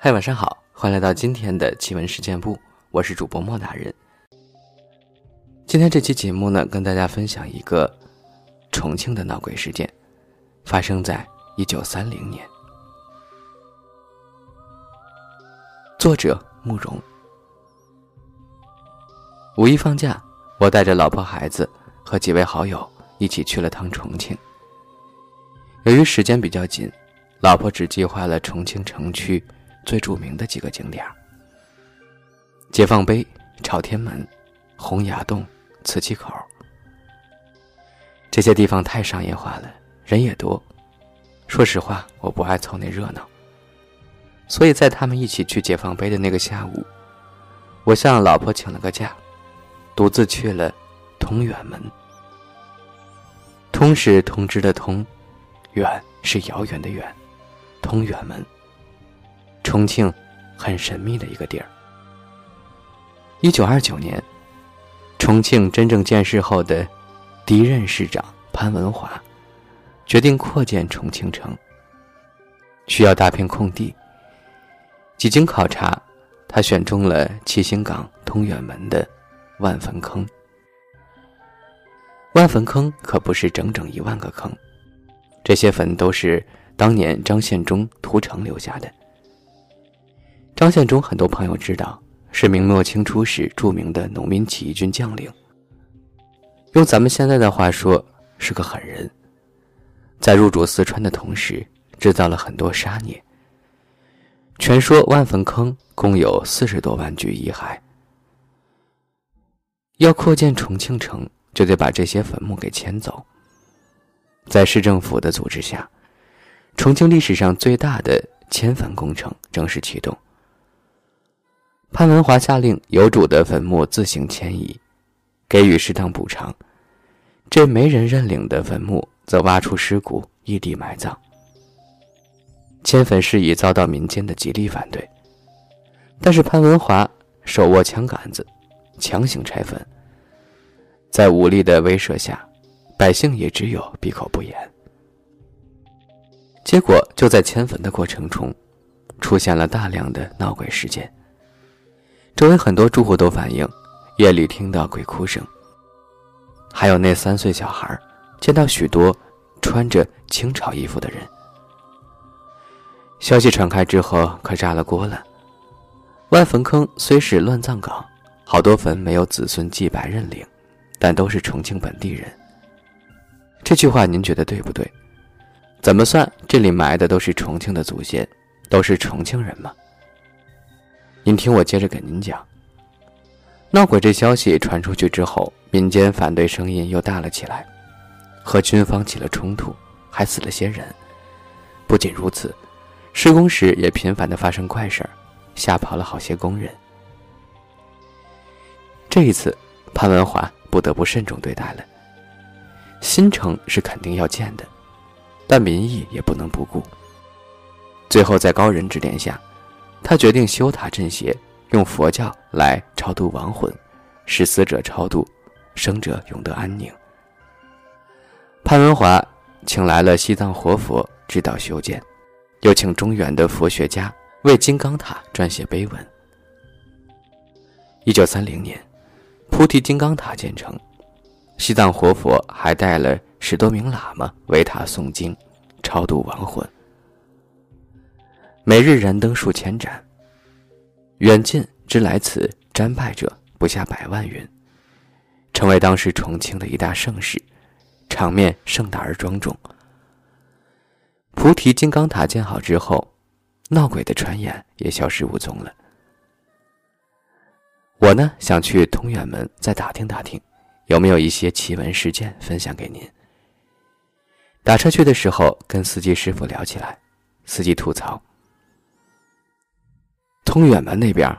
嗨，晚上好，欢迎来到今天的奇闻事件部，我是主播莫大人。今天这期节目呢，跟大家分享一个重庆的闹鬼事件，发生在一九三零年。作者慕容。五一放假，我带着老婆孩子和几位好友一起去了趟重庆。由于时间比较紧，老婆只计划了重庆城区最著名的几个景点解放碑、朝天门、洪崖洞、磁器口。这些地方太商业化了，人也多。说实话，我不爱凑那热闹。所以在他们一起去解放碑的那个下午，我向老婆请了个假，独自去了通远门。通是通知的通。远是遥远的远，通远门。重庆，很神秘的一个地儿。一九二九年，重庆真正建市后的第一任市长潘文华决定扩建重庆城，需要大片空地。几经考察，他选中了七星岗通远门的万坟坑。万坟坑可不是整整一万个坑。这些坟都是当年张献忠屠城留下的。张献忠很多朋友知道，是明末清初时著名的农民起义军将领。用咱们现在的话说，是个狠人。在入主四川的同时，制造了很多杀孽。传说万坟坑共有四十多万具遗骸。要扩建重庆城，就得把这些坟墓给迁走。在市政府的组织下，重庆历史上最大的迁坟工程正式启动。潘文华下令有主的坟墓自行迁移，给予适当补偿；这没人认领的坟墓则挖出尸骨，异地埋葬。迁坟事宜遭到民间的极力反对，但是潘文华手握枪杆子，强行拆坟，在武力的威慑下。百姓也只有闭口不言。结果就在迁坟的过程中，出现了大量的闹鬼事件。周围很多住户都反映，夜里听到鬼哭声。还有那三岁小孩，见到许多穿着清朝衣服的人。消息传开之后，可炸了锅了。万坟坑虽是乱葬岗，好多坟没有子孙祭拜认领，但都是重庆本地人。这句话您觉得对不对？怎么算这里埋的都是重庆的祖先，都是重庆人吗？您听我接着给您讲。闹鬼这消息传出去之后，民间反对声音又大了起来，和军方起了冲突，还死了些人。不仅如此，施工时也频繁的发生怪事儿，吓跑了好些工人。这一次，潘文华不得不慎重对待了。新城是肯定要建的，但民意也不能不顾。最后在高人指点下，他决定修塔镇邪，用佛教来超度亡魂，使死者超度，生者永得安宁。潘文华请来了西藏活佛指导修建，又请中原的佛学家为金刚塔撰写碑文。一九三零年，菩提金刚塔建成。西藏活佛还带了十多名喇嘛为他诵经、超度亡魂，每日燃灯数千盏，远近之来此瞻拜者不下百万云，成为当时重庆的一大盛事，场面盛大而庄重。菩提金刚塔建好之后，闹鬼的传言也消失无踪了。我呢，想去通远门再打听打听。有没有一些奇闻事件分享给您？打车去的时候，跟司机师傅聊起来，司机吐槽：“通远门那边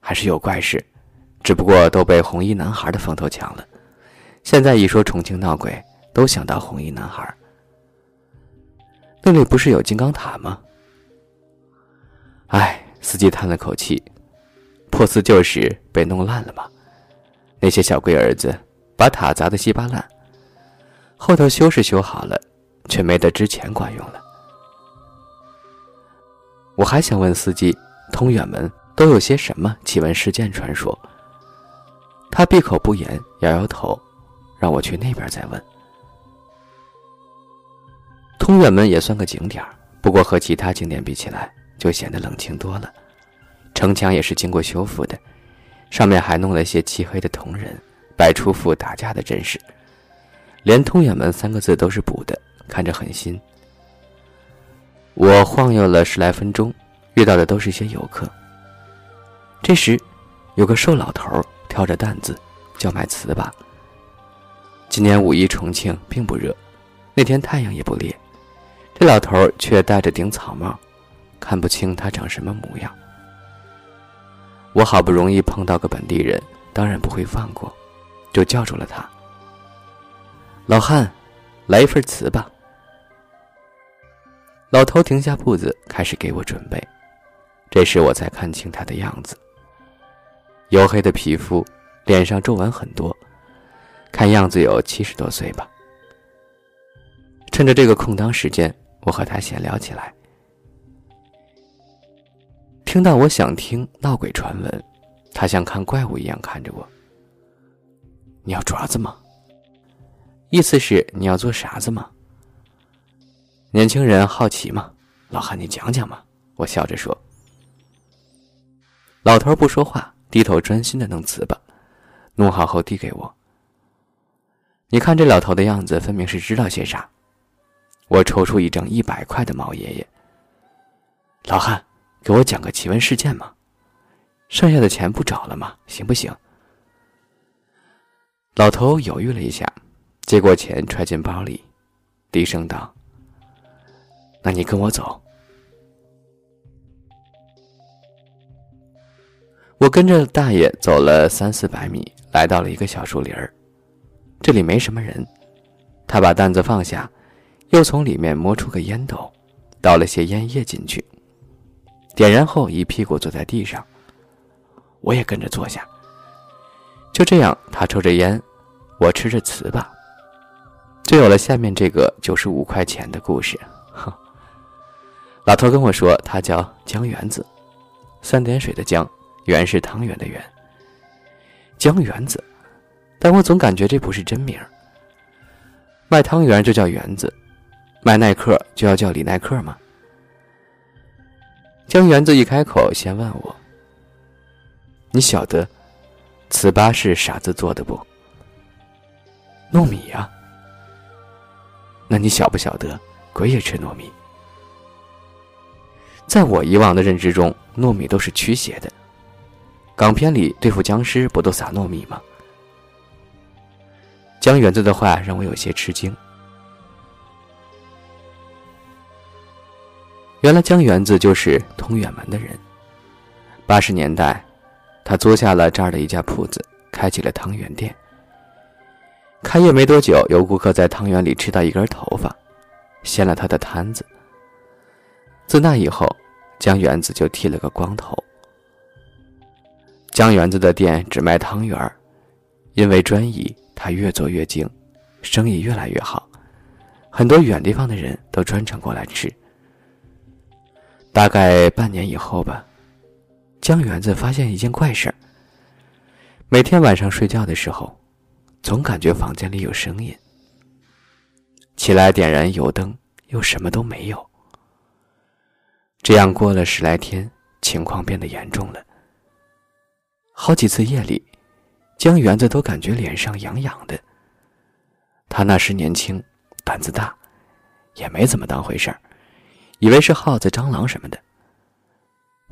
还是有怪事，只不过都被红衣男孩的风头抢了。现在一说重庆闹鬼，都想到红衣男孩。那里不是有金刚塔吗？”哎，司机叹了口气：“破四旧时被弄烂了吗？那些小龟儿子。”把塔砸得稀巴烂，后头修是修好了，却没得之前管用了。我还想问司机，通远门都有些什么奇闻事件传说？他闭口不言，摇摇头，让我去那边再问。通远门也算个景点不过和其他景点比起来，就显得冷清多了。城墙也是经过修复的，上面还弄了些漆黑的铜人，摆出副打架的阵势。连“通远门”三个字都是补的，看着很新。我晃悠了十来分钟，遇到的都是一些游客。这时，有个瘦老头挑着担子，叫卖糍粑。今年五一重庆并不热，那天太阳也不烈，这老头却戴着顶草帽，看不清他长什么模样。我好不容易碰到个本地人，当然不会放过，就叫住了他。老汉，来一份糍粑。老头停下步子，开始给我准备。这时我才看清他的样子。黝黑的皮肤，脸上皱纹很多，看样子有七十多岁吧。趁着这个空当时间，我和他闲聊起来。听到我想听闹鬼传闻，他像看怪物一样看着我。你要爪子吗？意思是你要做啥子吗？年轻人好奇吗？老汉，你讲讲嘛。我笑着说。老头不说话，低头专心的弄糍粑，弄好后递给我。你看这老头的样子，分明是知道些啥。我抽出一张一百块的毛爷爷。老汉，给我讲个奇闻事件嘛。剩下的钱不找了吗？行不行？老头犹豫了一下。接过钱，揣进包里，低声道：“那你跟我走。”我跟着大爷走了三四百米，来到了一个小树林儿。这里没什么人。他把担子放下，又从里面摸出个烟斗，倒了些烟叶进去，点燃后一屁股坐在地上。我也跟着坐下。就这样，他抽着烟，我吃着糍粑。就有了下面这个九十五块钱的故事。哼，老头跟我说，他叫江园子，三点水的江，圆是汤圆的圆。江园子，但我总感觉这不是真名。卖汤圆就叫园子，卖耐克就要叫李耐克吗？江园子一开口，先问我：“你晓得糍粑是啥子做的不？”糯米呀。那你晓不晓得，鬼也吃糯米？在我以往的认知中，糯米都是驱邪的。港片里对付僵尸不都撒糯米吗？江园子的话让我有些吃惊。原来江园子就是通远门的人。八十年代，他租下了这儿的一家铺子，开起了汤圆店。开业没多久，有顾客在汤圆里吃到一根头发，掀了他的摊子。自那以后，江园子就剃了个光头。江园子的店只卖汤圆儿因为专一，他越做越精，生意越来越好，很多远地方的人都专程过来吃。大概半年以后吧，江园子发现一件怪事儿：每天晚上睡觉的时候。总感觉房间里有声音。起来点燃油灯，又什么都没有。这样过了十来天，情况变得严重了。好几次夜里，江园子都感觉脸上痒痒的。他那时年轻，胆子大，也没怎么当回事儿，以为是耗子、蟑螂什么的。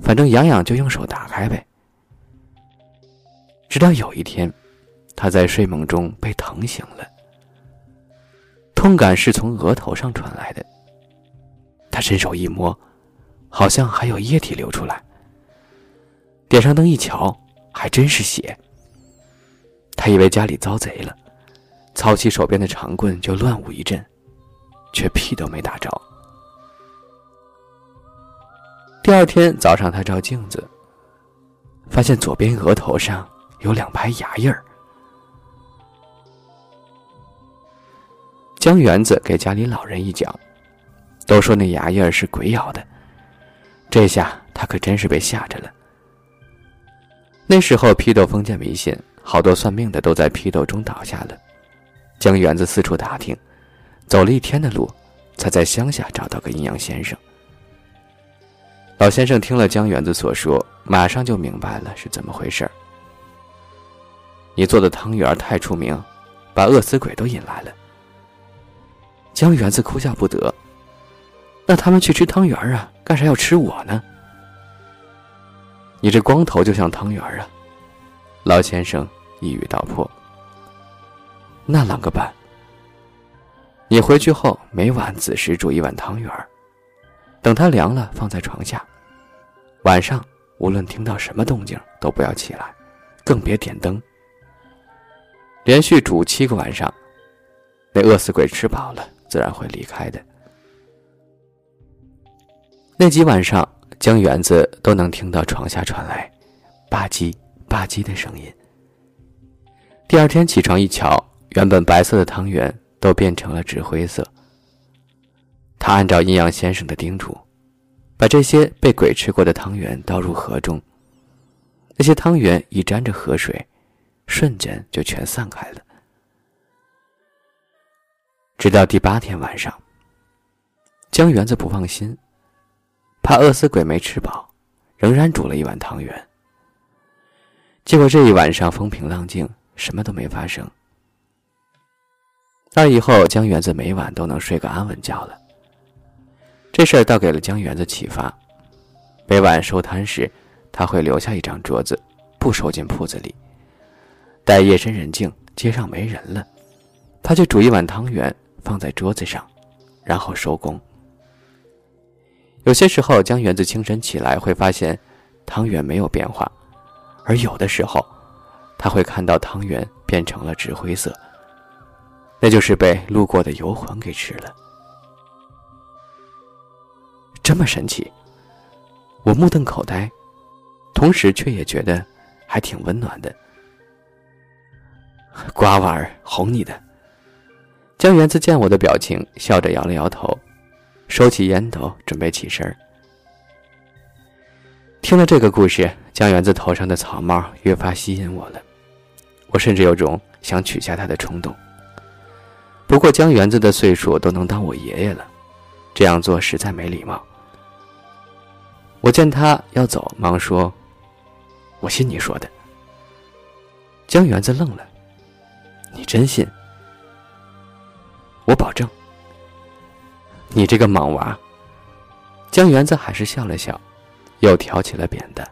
反正痒痒就用手打开呗。直到有一天。他在睡梦中被疼醒了，痛感是从额头上传来的。他伸手一摸，好像还有液体流出来。点上灯一瞧，还真是血。他以为家里遭贼了，操起手边的长棍就乱舞一阵，却屁都没打着。第二天早上，他照镜子，发现左边额头上有两排牙印儿。江园子给家里老人一讲，都说那牙印儿是鬼咬的，这下他可真是被吓着了。那时候批斗封建迷信，好多算命的都在批斗中倒下了。江园子四处打听，走了一天的路，才在乡下找到个阴阳先生。老先生听了江园子所说，马上就明白了是怎么回事你做的汤圆太出名，把饿死鬼都引来了。江园子哭笑不得。那他们去吃汤圆啊，干啥要吃我呢？你这光头就像汤圆啊！老先生一语道破。那啷个办？你回去后每晚子时煮一碗汤圆等它凉了放在床下。晚上无论听到什么动静都不要起来，更别点灯。连续煮七个晚上，那饿死鬼吃饱了自然会离开的。那几晚上，江园子都能听到床下传来“吧唧吧唧”的声音。第二天起床一瞧，原本白色的汤圆都变成了纸灰色。他按照阴阳先生的叮嘱，把这些被鬼吃过的汤圆倒入河中。那些汤圆一沾着河水，瞬间就全散开了。直到第八天晚上，江园子不放心。怕饿死鬼没吃饱，仍然煮了一碗汤圆。结果这一晚上风平浪静，什么都没发生。那以后江园子每晚都能睡个安稳觉了。这事儿倒给了江园子启发。每晚收摊时，他会留下一张桌子，不收进铺子里。待夜深人静，街上没人了，他就煮一碗汤圆放在桌子上，然后收工。有些时候，江园子清晨起来会发现，汤圆没有变化，而有的时候，他会看到汤圆变成了纸灰色。那就是被路过的游魂给吃了。这么神奇，我目瞪口呆，同时却也觉得还挺温暖的。瓜娃儿哄你的。江园子见我的表情，笑着摇了摇头。收起烟斗，准备起身。听了这个故事，江园子头上的草帽越发吸引我了，我甚至有种想取下他的冲动。不过江园子的岁数都能当我爷爷了，这样做实在没礼貌。我见他要走，忙说：“我信你说的。”江园子愣了：“你真信？我保证。”你这个莽娃！江园子还是笑了笑，又挑起了扁担。